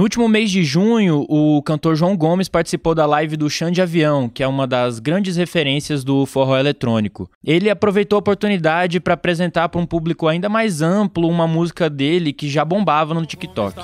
No último mês de junho, o cantor João Gomes participou da live do Chão de Avião, que é uma das grandes referências do forró eletrônico. Ele aproveitou a oportunidade para apresentar para um público ainda mais amplo uma música dele que já bombava no TikTok.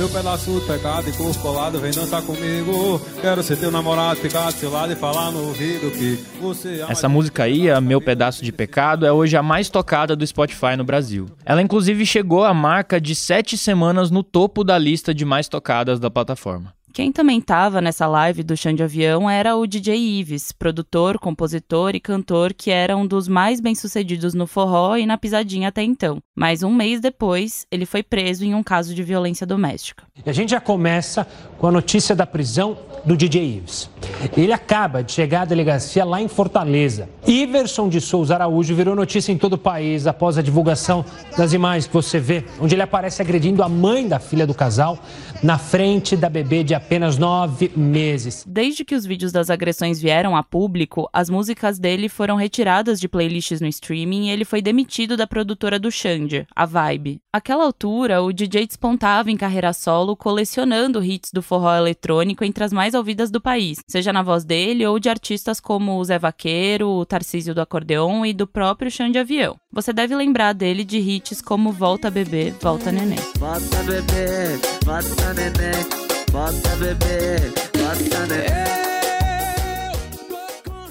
Meu pedaço de pecado e corpo colado, vem dançar comigo. Quero ser teu namorado, ficar do seu lado e falar no ouvido que você. Essa música aí, a Meu Pedaço de Pecado, é hoje a mais tocada do Spotify no Brasil. Ela inclusive chegou à marca de sete semanas no topo da lista de mais tocadas da plataforma. Quem também estava nessa live do chão de avião era o DJ Ives, produtor, compositor e cantor que era um dos mais bem-sucedidos no forró e na pisadinha até então. Mas um mês depois, ele foi preso em um caso de violência doméstica. E a gente já começa com a notícia da prisão do DJ Ives. Ele acaba de chegar à delegacia lá em Fortaleza. Iverson de Souza Araújo virou notícia em todo o país após a divulgação das imagens que você vê, onde ele aparece agredindo a mãe da filha do casal na frente da bebê de apenas nove meses. Desde que os vídeos das agressões vieram a público, as músicas dele foram retiradas de playlists no streaming e ele foi demitido da produtora do Xande, a Vibe. Aquela altura, o DJ despontava em carreira solo, colecionando hits do forró eletrônico entre as mais ouvidas do país, seja na voz dele ou de artistas como o Zé Vaqueiro, o Tarcísio do Acordeon e do próprio Xande Avião. Você deve lembrar dele de hits como Volta Bebê, Volta Neném. Volta bebê, volta neném, volta bebê, volta neném.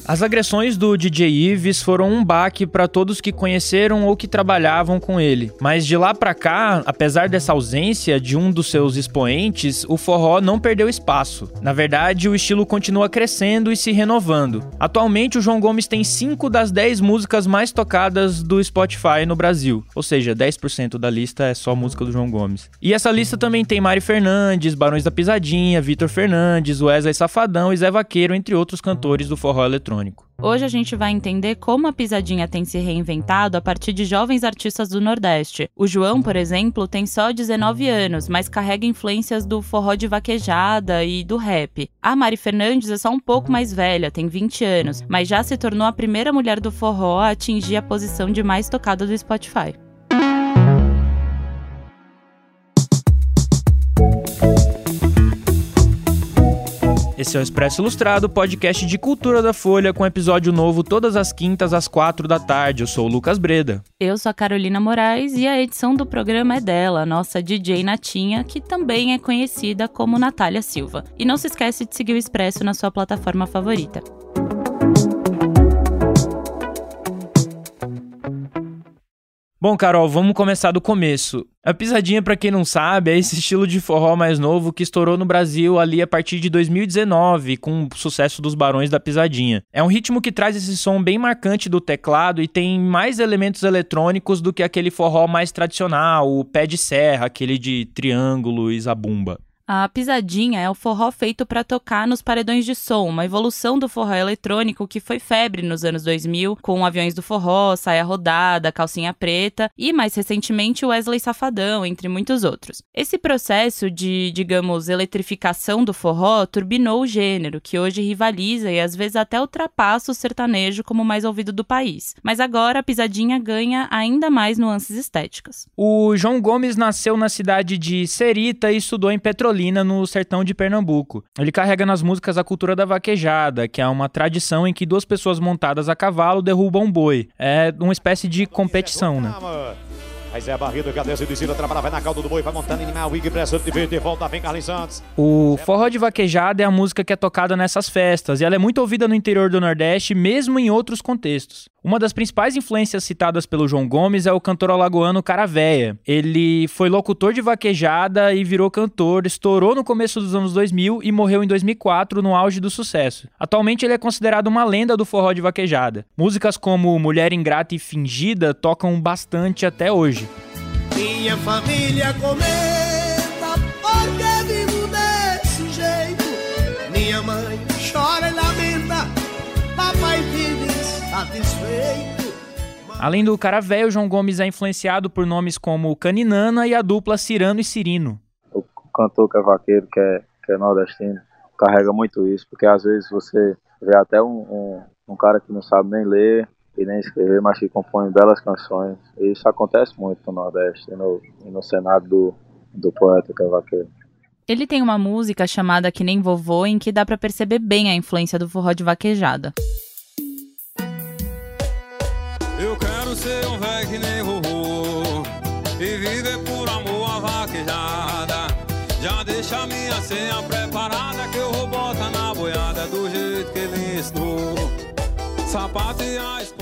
As agressões do DJ Ives foram um baque para todos que conheceram ou que trabalhavam com ele. Mas de lá para cá, apesar dessa ausência de um dos seus expoentes, o forró não perdeu espaço. Na verdade, o estilo continua crescendo e se renovando. Atualmente, o João Gomes tem 5 das 10 músicas mais tocadas do Spotify no Brasil. Ou seja, 10% da lista é só música do João Gomes. E essa lista também tem Mari Fernandes, Barões da Pisadinha, Vitor Fernandes, Wesley Safadão e Zé Vaqueiro, entre outros cantores do forró eletrônico eletrônico. Hoje a gente vai entender como a pisadinha tem se reinventado a partir de jovens artistas do Nordeste. O João, por exemplo, tem só 19 anos, mas carrega influências do forró de vaquejada e do rap. A Mari Fernandes é só um pouco mais velha, tem 20 anos, mas já se tornou a primeira mulher do forró a atingir a posição de mais tocada do Spotify. Esse é o Expresso Ilustrado, podcast de cultura da Folha, com episódio novo todas as quintas às quatro da tarde. Eu sou o Lucas Breda. Eu sou a Carolina Moraes e a edição do programa é dela, nossa DJ Natinha, que também é conhecida como Natália Silva. E não se esquece de seguir o Expresso na sua plataforma favorita. Bom, Carol, vamos começar do começo. A pisadinha, para quem não sabe, é esse estilo de forró mais novo que estourou no Brasil ali a partir de 2019, com o sucesso dos Barões da Pisadinha. É um ritmo que traz esse som bem marcante do teclado e tem mais elementos eletrônicos do que aquele forró mais tradicional, o pé de serra, aquele de triângulo e zabumba. A pisadinha é o forró feito para tocar nos paredões de som, uma evolução do forró eletrônico que foi febre nos anos 2000, com aviões do forró, saia rodada, calcinha preta e, mais recentemente, Wesley Safadão, entre muitos outros. Esse processo de, digamos, eletrificação do forró turbinou o gênero, que hoje rivaliza e às vezes até ultrapassa o sertanejo como mais ouvido do país. Mas agora a pisadinha ganha ainda mais nuances estéticas. O João Gomes nasceu na cidade de Serita e estudou em Petrolina No sertão de Pernambuco. Ele carrega nas músicas a cultura da vaquejada, que é uma tradição em que duas pessoas montadas a cavalo derrubam um boi. É uma espécie de competição, né? Mas é Desira trabalha, vai na calda do boi, vai montando animal, Wig, de volta, vem Carlos Santos. O forró de vaquejada é a música que é tocada nessas festas e ela é muito ouvida no interior do Nordeste, mesmo em outros contextos. Uma das principais influências citadas pelo João Gomes é o cantor alagoano Caravéia. Ele foi locutor de vaquejada e virou cantor, estourou no começo dos anos 2000 e morreu em 2004 no auge do sucesso. Atualmente ele é considerado uma lenda do forró de vaquejada. Músicas como Mulher Ingrata e Fingida tocam bastante até hoje. Minha família comenta porque vivo desse jeito. Minha mãe chora e lamenta, papai vive satisfeito. Além do cara velho, João Gomes é influenciado por nomes como Caninana e a dupla Cirano e Cirino. O cantor que é vaqueiro, que é, que é nordestino, carrega muito isso, porque às vezes você vê até um, um, um cara que não sabe nem ler e nem escrever, mas que compõe belas canções. E isso acontece muito no Nordeste e no, e no cenário do, do poeta que é vaqueiro. Ele tem uma música chamada Que Nem Vovô, em que dá para perceber bem a influência do forró de vaquejada. Eu quero ser um velho que nem vovô e viver por amor a vaquejada. Já deixa a minha senha preparada que eu vou botar na boiada do jeito que ele ensinou. Sapato e a espora.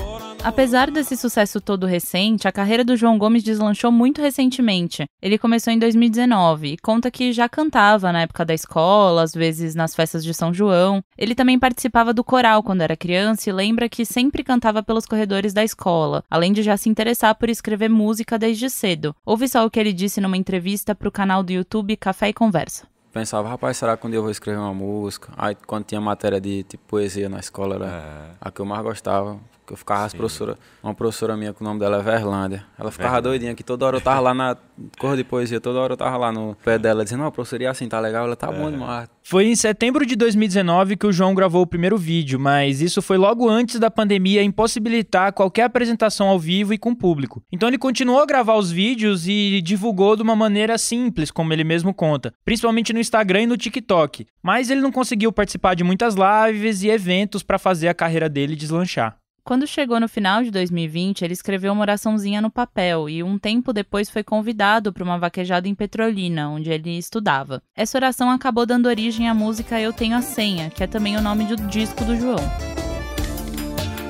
Apesar desse sucesso todo recente, a carreira do João Gomes deslanchou muito recentemente. Ele começou em 2019 e conta que já cantava na época da escola, às vezes nas festas de São João. Ele também participava do coral quando era criança e lembra que sempre cantava pelos corredores da escola, além de já se interessar por escrever música desde cedo. Ouve só o que ele disse numa entrevista para o canal do YouTube Café e Conversa pensava, rapaz, será que um dia eu vou escrever uma música? Aí quando tinha matéria de tipo, poesia na escola, era é. a que eu mais gostava. Que eu ficava as professora, uma professora minha, que o nome dela é Verlândia. Ela ficava Verlândia. doidinha, que toda hora eu tava lá na cor de poesia, toda hora eu tava lá no pé dela, dizendo, não, professora, e assim, tá legal? Ela tá é. bom demais. Foi em setembro de 2019 que o João gravou o primeiro vídeo, mas isso foi logo antes da pandemia impossibilitar qualquer apresentação ao vivo e com público. Então ele continuou a gravar os vídeos e divulgou de uma maneira simples, como ele mesmo conta, principalmente no Instagram e no TikTok. Mas ele não conseguiu participar de muitas lives e eventos para fazer a carreira dele deslanchar. Quando chegou no final de 2020, ele escreveu uma oraçãozinha no papel e um tempo depois foi convidado para uma vaquejada em Petrolina, onde ele estudava. Essa oração acabou dando origem à música Eu Tenho a Senha, que é também o nome do disco do João.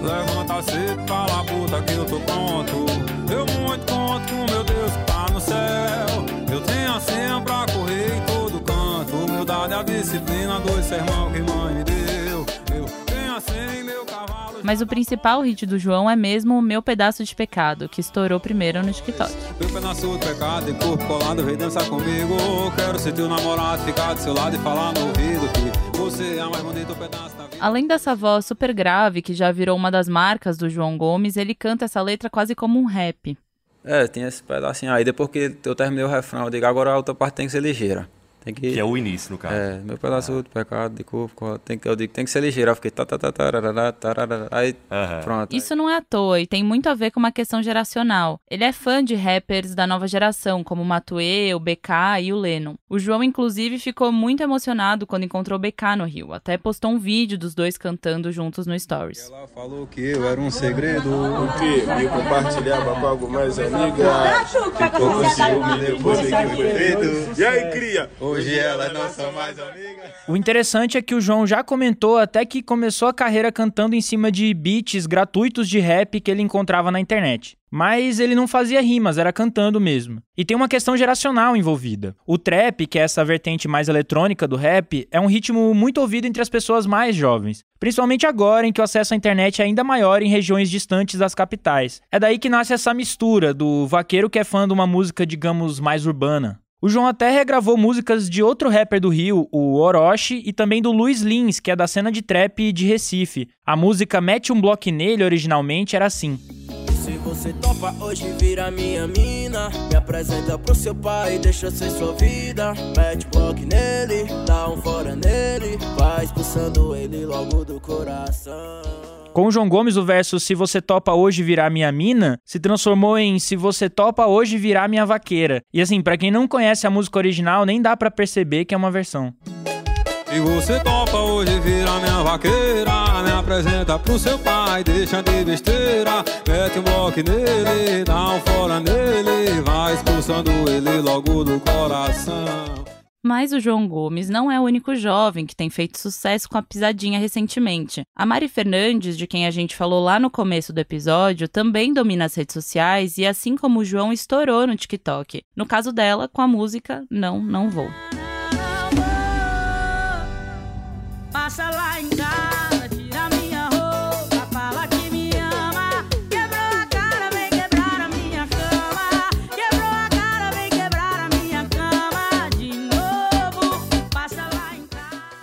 Levanta cedo, fala puta que eu tô pronto. Eu muito conto com meu Deus que tá no céu. Eu tenho a senha pra correr em todo canto. Humildade, a disciplina, dois sermão que mãe mas o principal hit do João é mesmo o Meu Pedaço de Pecado, que estourou primeiro no TikTok. Meu pedaço de pecado, corpo colado, vem dançar comigo. Quero ser teu namorado, ficar do seu lado e falar no ouvido que você é mais bonito pedaço da vida. Além dessa voz super grave, que já virou uma das marcas do João Gomes, ele canta essa letra quase como um rap. É, tinha esse pedacinho aí. Depois que eu terminei o refrão, eu digo, agora a outra parte tem que ser ligeira. Tem que, que é o início, no caso. É, meu pedaço ah. de pecado, de corpo, tem que, eu digo, tem que ser ligeiro. Eu fiquei tá, tá, tá, tarará, tarará, aí uhum. pronto. Isso não é à toa e tem muito a ver com uma questão geracional. Ele é fã de rappers da nova geração, como o Matue, o BK e o Lennon. O João, inclusive, ficou muito emocionado quando encontrou o BK no Rio. Até postou um vídeo dos dois cantando juntos no Stories. Ela falou que eu era um segredo. O que? Me compartilhava com algo mais amiga. Ficou com ciúme depois que foi feito. E aí, cria? Hoje ela não são mais amigas. O interessante é que o João já comentou até que começou a carreira cantando em cima de beats gratuitos de rap que ele encontrava na internet. Mas ele não fazia rimas, era cantando mesmo. E tem uma questão geracional envolvida. O trap, que é essa vertente mais eletrônica do rap, é um ritmo muito ouvido entre as pessoas mais jovens. Principalmente agora em que o acesso à internet é ainda maior em regiões distantes das capitais. É daí que nasce essa mistura do vaqueiro que é fã de uma música, digamos, mais urbana. O João até regravou músicas de outro rapper do Rio, o Orochi, e também do Luiz Lins, que é da cena de trap de Recife. A música Mete um Bloco Nele originalmente era assim. Se você topa hoje vira minha mina Me apresenta pro seu pai, deixa ser sua vida Mete bloco nele, dá um fora nele Vai expulsando ele logo do coração com o João Gomes, o verso Se você topa hoje virar minha mina se transformou em Se você topa hoje virar minha vaqueira. E assim, para quem não conhece a música original, nem dá para perceber que é uma versão. E você topa hoje virar minha vaqueira Me apresenta pro seu pai, deixa de besteira Mete um bloco nele, dá um fora nele Vai expulsando ele logo do coração mas o João Gomes não é o único jovem que tem feito sucesso com a pisadinha recentemente. A Mari Fernandes, de quem a gente falou lá no começo do episódio, também domina as redes sociais e, assim como o João, estourou no TikTok. No caso dela, com a música Não, Não Vou. Passa lá em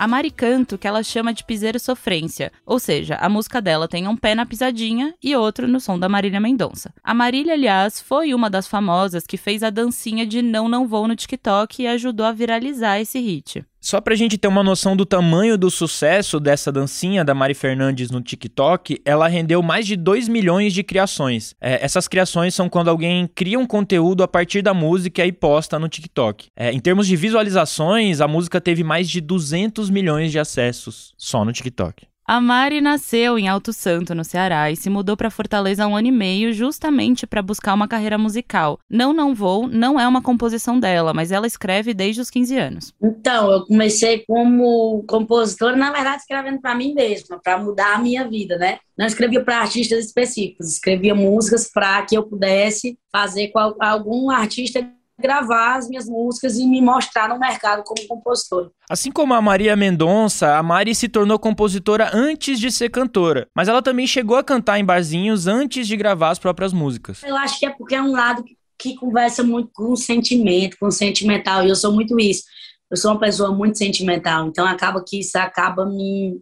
a Mari Canto, que ela chama de piseiro sofrência, ou seja, a música dela tem um pé na pisadinha e outro no som da Marília Mendonça. A Marília, aliás, foi uma das famosas que fez a dancinha de Não Não Vou no TikTok e ajudou a viralizar esse hit. Só pra gente ter uma noção do tamanho do sucesso dessa dancinha da Mari Fernandes no TikTok, ela rendeu mais de 2 milhões de criações. É, essas criações são quando alguém cria um conteúdo a partir da música e posta no TikTok. É, em termos de visualizações, a música teve mais de 200 milhões de acessos só no TikTok. A Mari nasceu em Alto Santo, no Ceará, e se mudou para Fortaleza há um ano e meio justamente para buscar uma carreira musical. Não Não Vou não é uma composição dela, mas ela escreve desde os 15 anos. Então, eu comecei como compositora, na verdade, escrevendo para mim mesma, para mudar a minha vida, né? Não escrevia para artistas específicos, escrevia músicas para que eu pudesse fazer com algum artista gravar as minhas músicas e me mostrar no mercado como compositor. Assim como a Maria Mendonça, a Mari se tornou compositora antes de ser cantora, mas ela também chegou a cantar em barzinhos antes de gravar as próprias músicas. Eu acho que é porque é um lado que, que conversa muito com o sentimento, com o sentimental, e eu sou muito isso. Eu sou uma pessoa muito sentimental, então acaba que isso acaba me,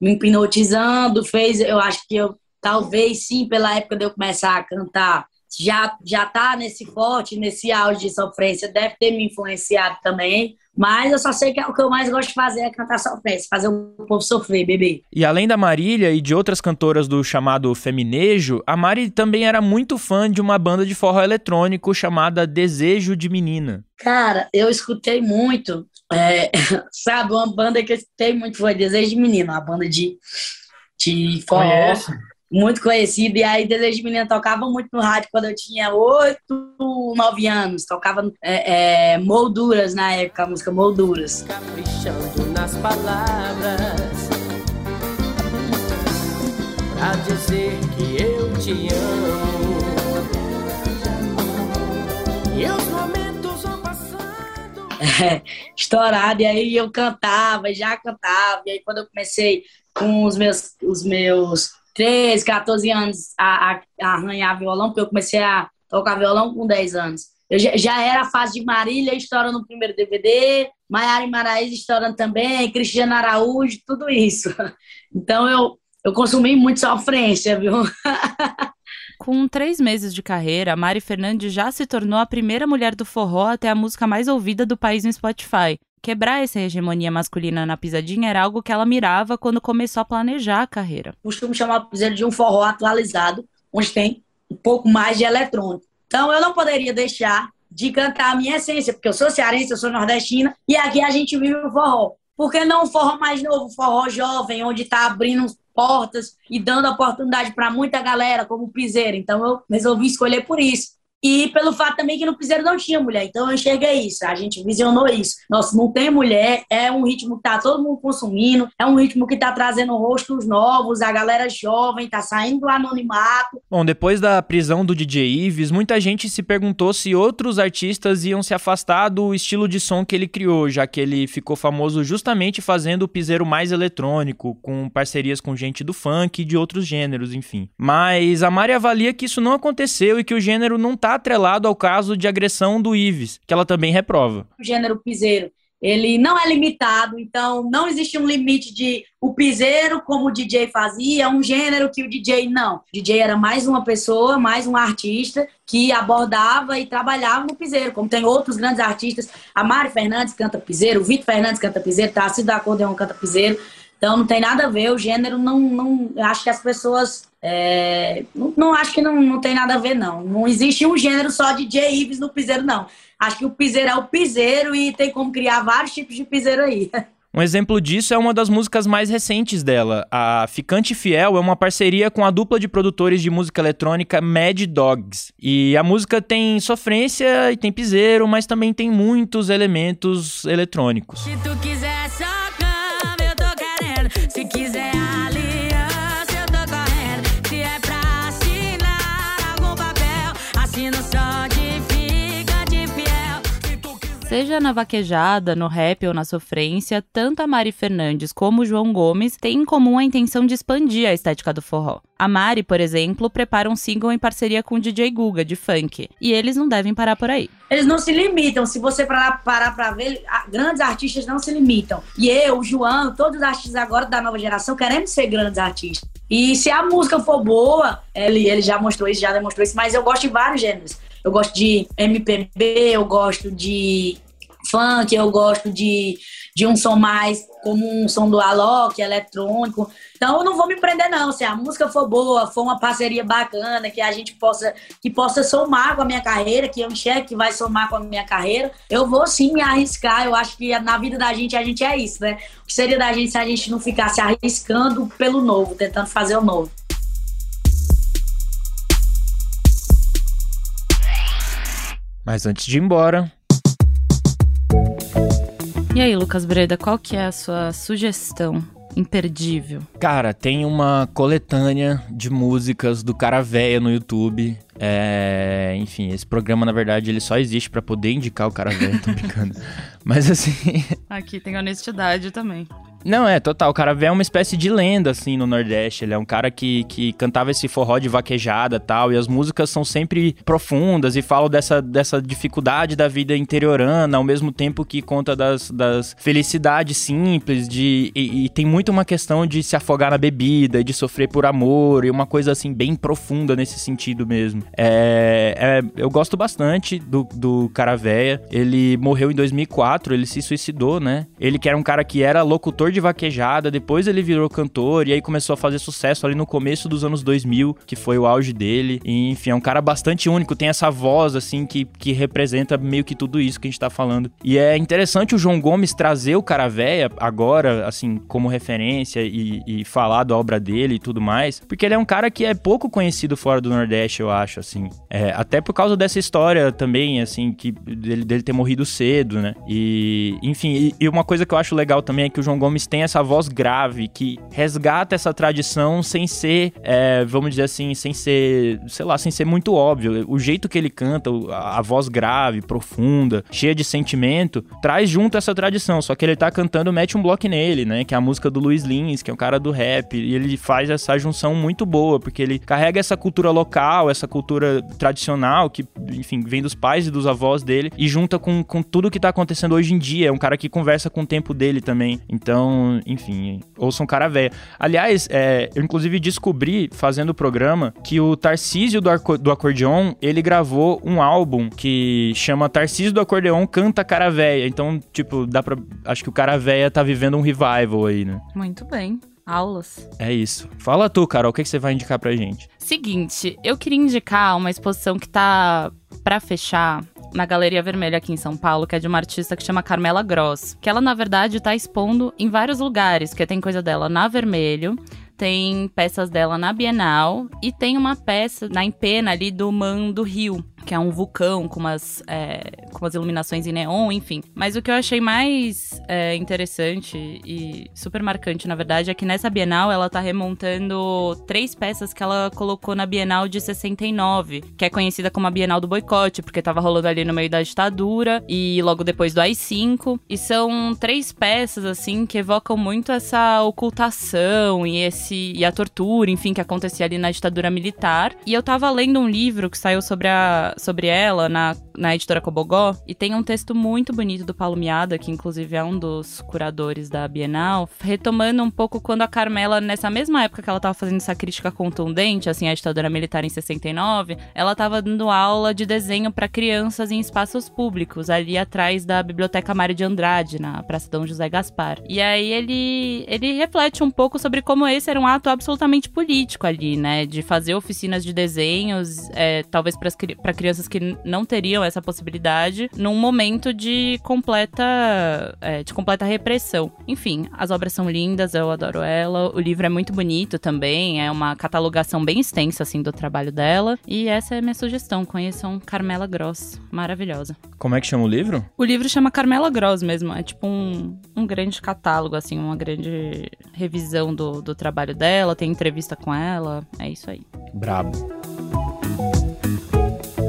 me hipnotizando, fez, eu acho que eu talvez sim, pela época de eu começar a cantar, já já tá nesse forte, nesse auge de sofrência, deve ter me influenciado também. Mas eu só sei que é o que eu mais gosto de fazer é cantar sofrência, fazer o povo sofrer, bebê. E além da Marília e de outras cantoras do chamado Feminejo, a Mari também era muito fã de uma banda de forró eletrônico chamada Desejo de Menina. Cara, eu escutei muito, é, sabe, uma banda que eu escutei muito foi Desejo de Menina, uma banda de, de forró. Conhece? Muito conhecido. E aí, Desejo de Menina tocava muito no rádio quando eu tinha 8, 9 anos. Tocava é, é, Molduras na época, a música Molduras. Caprichando nas palavras Pra dizer que eu te amo E os momentos vão passando é, Estourado, e aí eu cantava, já cantava E aí quando eu comecei com os meus, os meus 13, 14 anos a, a, arranhar violão, porque eu comecei a tocar violão com 10 anos. Eu já, já era a fase de Marília estourando no primeiro DVD, Maiara e Maraíza estourando também, Cristiano Araújo, tudo isso. Então eu, eu consumi muito sofrência, viu? Com três meses de carreira, Mari Fernandes já se tornou a primeira mulher do forró a ter a música mais ouvida do país no Spotify. Quebrar essa hegemonia masculina na pisadinha era algo que ela mirava quando começou a planejar a carreira. Costumo chamar o piseiro de um forró atualizado, onde tem um pouco mais de eletrônico. Então eu não poderia deixar de cantar a minha essência, porque eu sou cearense, eu sou nordestina, e aqui a gente vive o forró. Por que não um forró mais novo, forró jovem, onde está abrindo portas e dando oportunidade para muita galera, como o piseiro? Então eu resolvi escolher por isso. E pelo fato também que no Piseiro não tinha mulher. Então eu enxerguei isso, a gente visionou isso. Nossa, não tem mulher, é um ritmo que tá todo mundo consumindo, é um ritmo que tá trazendo rostos novos, a galera jovem tá saindo do anonimato. Bom, depois da prisão do DJ Ives, muita gente se perguntou se outros artistas iam se afastar do estilo de som que ele criou, já que ele ficou famoso justamente fazendo o piseiro mais eletrônico, com parcerias com gente do funk e de outros gêneros, enfim. Mas a Mari avalia que isso não aconteceu e que o gênero não tá atrelado ao caso de agressão do Ives, que ela também reprova. O gênero piseiro, ele não é limitado, então não existe um limite de o piseiro, como o DJ fazia, um gênero que o DJ não. O DJ era mais uma pessoa, mais um artista que abordava e trabalhava no piseiro, como tem outros grandes artistas. A Mari Fernandes canta piseiro, o Vitor Fernandes canta piseiro, Tarcísio da Acordeon canta piseiro. Então não tem nada a ver, o gênero não. não acho que as pessoas. É, não, não, acho que não, não tem nada a ver, não. Não existe um gênero só de J. Ives no piseiro, não. Acho que o piseiro é o piseiro e tem como criar vários tipos de piseiro aí. Um exemplo disso é uma das músicas mais recentes dela. A Ficante Fiel é uma parceria com a dupla de produtores de música eletrônica Mad Dogs. E a música tem sofrência e tem piseiro, mas também tem muitos elementos eletrônicos. Se tu quiser só se quiser Seja na vaquejada, no rap ou na sofrência, tanto a Mari Fernandes como o João Gomes têm em comum a intenção de expandir a estética do forró. A Mari, por exemplo, prepara um single em parceria com o DJ Guga, de funk. E eles não devem parar por aí. Eles não se limitam. Se você parar, pra ver, grandes artistas não se limitam. E eu, o João, todos os artistas agora da nova geração queremos ser grandes artistas. E se a música for boa, ele, ele já mostrou isso, já demonstrou isso, mas eu gosto de vários gêneros. Eu gosto de MPB, eu gosto de funk, eu gosto de, de um som mais como um som do Alok, eletrônico. Então eu não vou me prender não, se a música for boa, for uma parceria bacana, que a gente possa que possa somar com a minha carreira, que eu enxergue que vai somar com a minha carreira, eu vou sim me arriscar. Eu acho que na vida da gente a gente é isso, né? O que seria da gente se a gente não ficasse arriscando pelo novo, tentando fazer o novo. Mas antes de ir embora. E aí, Lucas Breda, qual que é a sua sugestão imperdível? Cara, tem uma coletânea de músicas do Cara Véia no YouTube. É, enfim, esse programa, na verdade, ele só existe para poder indicar o Cara Véia, tô brincando. Mas assim. Aqui tem honestidade também. Não, é, total. O cara é uma espécie de lenda, assim, no Nordeste. Ele é um cara que, que cantava esse forró de vaquejada tal. E as músicas são sempre profundas e falam dessa, dessa dificuldade da vida interiorana, ao mesmo tempo que conta das, das felicidades simples. De, e, e tem muito uma questão de se afogar na bebida de sofrer por amor. E uma coisa, assim, bem profunda nesse sentido mesmo. É, é, eu gosto bastante do, do cara véia. Ele morreu em 2004, ele se suicidou, né? Ele que era um cara que era locutor de vaquejada, depois ele virou cantor e aí começou a fazer sucesso ali no começo dos anos 2000, que foi o auge dele. E, enfim, é um cara bastante único, tem essa voz assim que, que representa meio que tudo isso que a gente tá falando. E é interessante o João Gomes trazer o cara véia agora, assim, como referência e, e falar da obra dele e tudo mais, porque ele é um cara que é pouco conhecido fora do Nordeste, eu acho, assim. É, até por causa dessa história também, assim, que dele, dele ter morrido cedo, né? E, enfim, e, e uma coisa que eu acho legal também é que o João Gomes tem essa voz grave que resgata essa tradição sem ser, é, vamos dizer assim, sem ser, sei lá, sem ser muito óbvio. O jeito que ele canta, a, voz grave, profunda, cheia de sentimento, traz junto essa tradição. Só que ele tá cantando Mete um Bloco nele, né? Que é a música do Luiz Lins, que é o cara do rap. E ele faz essa junção muito boa, porque ele carrega essa cultura local, essa cultura tradicional, que, enfim, vem dos pais e dos avós dele, e junta com, com tudo que tá acontecendo hoje em dia. É um cara que conversa com o tempo dele também. Então, então, enfim, ouçam cara velha. Aliás, é, eu inclusive descobri, fazendo o programa, que o Tarcísio do, do Acordeon, ele gravou um álbum que chama Tarcísio do Acordeon Canta Cara Véia. Então, tipo, dá pra... Acho que o Cara Véia tá vivendo um revival aí, né? Muito bem. Aulas. É isso. Fala tu, Carol, o que, que você vai indicar pra gente? Seguinte, eu queria indicar uma exposição que tá para fechar na Galeria Vermelha aqui em São Paulo, que é de uma artista que chama Carmela Gross, que ela na verdade tá expondo em vários lugares, que tem coisa dela na Vermelho, tem peças dela na Bienal e tem uma peça na empena ali do Man do Rio, que é um vulcão com umas, é, com umas iluminações em neon, enfim. Mas o que eu achei mais é, interessante e super marcante, na verdade, é que nessa Bienal ela tá remontando três peças que ela colocou na Bienal de 69, que é conhecida como a Bienal do Boicote, porque tava rolando ali no meio da ditadura e logo depois do AI-5. E são três peças, assim, que evocam muito essa ocultação e, esse, e a tortura, enfim, que acontecia ali na ditadura militar. E eu tava lendo um livro que saiu sobre a sobre ela na, na editora Cobogó, e tem um texto muito bonito do Paulo Miada, que inclusive é um dos curadores da Bienal, retomando um pouco quando a Carmela, nessa mesma época que ela estava fazendo essa crítica contundente, assim, à ditadura militar em 69, ela estava dando aula de desenho para crianças em espaços públicos, ali atrás da Biblioteca Mário de Andrade, na Praça Dom José Gaspar. E aí ele, ele reflete um pouco sobre como esse era um ato absolutamente político ali, né? De fazer oficinas de desenhos, é, talvez para crianças que não teriam essa possibilidade num momento de completa, é, de completa repressão. Enfim, as obras são lindas, eu adoro ela. O livro é muito bonito também, é uma catalogação bem extensa assim do trabalho dela. E essa é a minha sugestão, conheçam Carmela Gross, maravilhosa. Como é que chama o livro? O livro chama Carmela Gross mesmo, é tipo um, um grande catálogo, assim, uma grande revisão do, do trabalho dela, tem entrevista com ela, é isso aí. Brabo.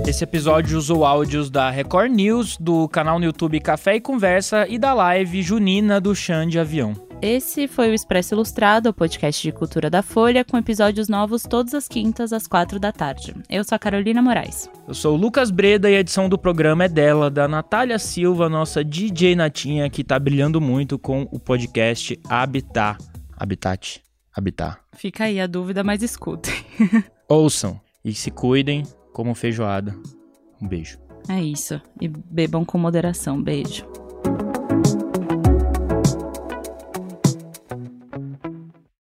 Esse episódio usou áudios da Record News, do canal no YouTube Café e Conversa e da live Junina do Chão de Avião. Esse foi o Expresso Ilustrado, o podcast de cultura da Folha, com episódios novos todas as quintas às quatro da tarde. Eu sou a Carolina Moraes. Eu sou o Lucas Breda e a edição do programa é dela, da Natália Silva, nossa DJ Natinha, que tá brilhando muito com o podcast Habitat. Habitat. Habitat. Fica aí a dúvida, mas escutem. Ouçam e se cuidem como feijoada. Um beijo. É isso. E bebam com moderação. Beijo.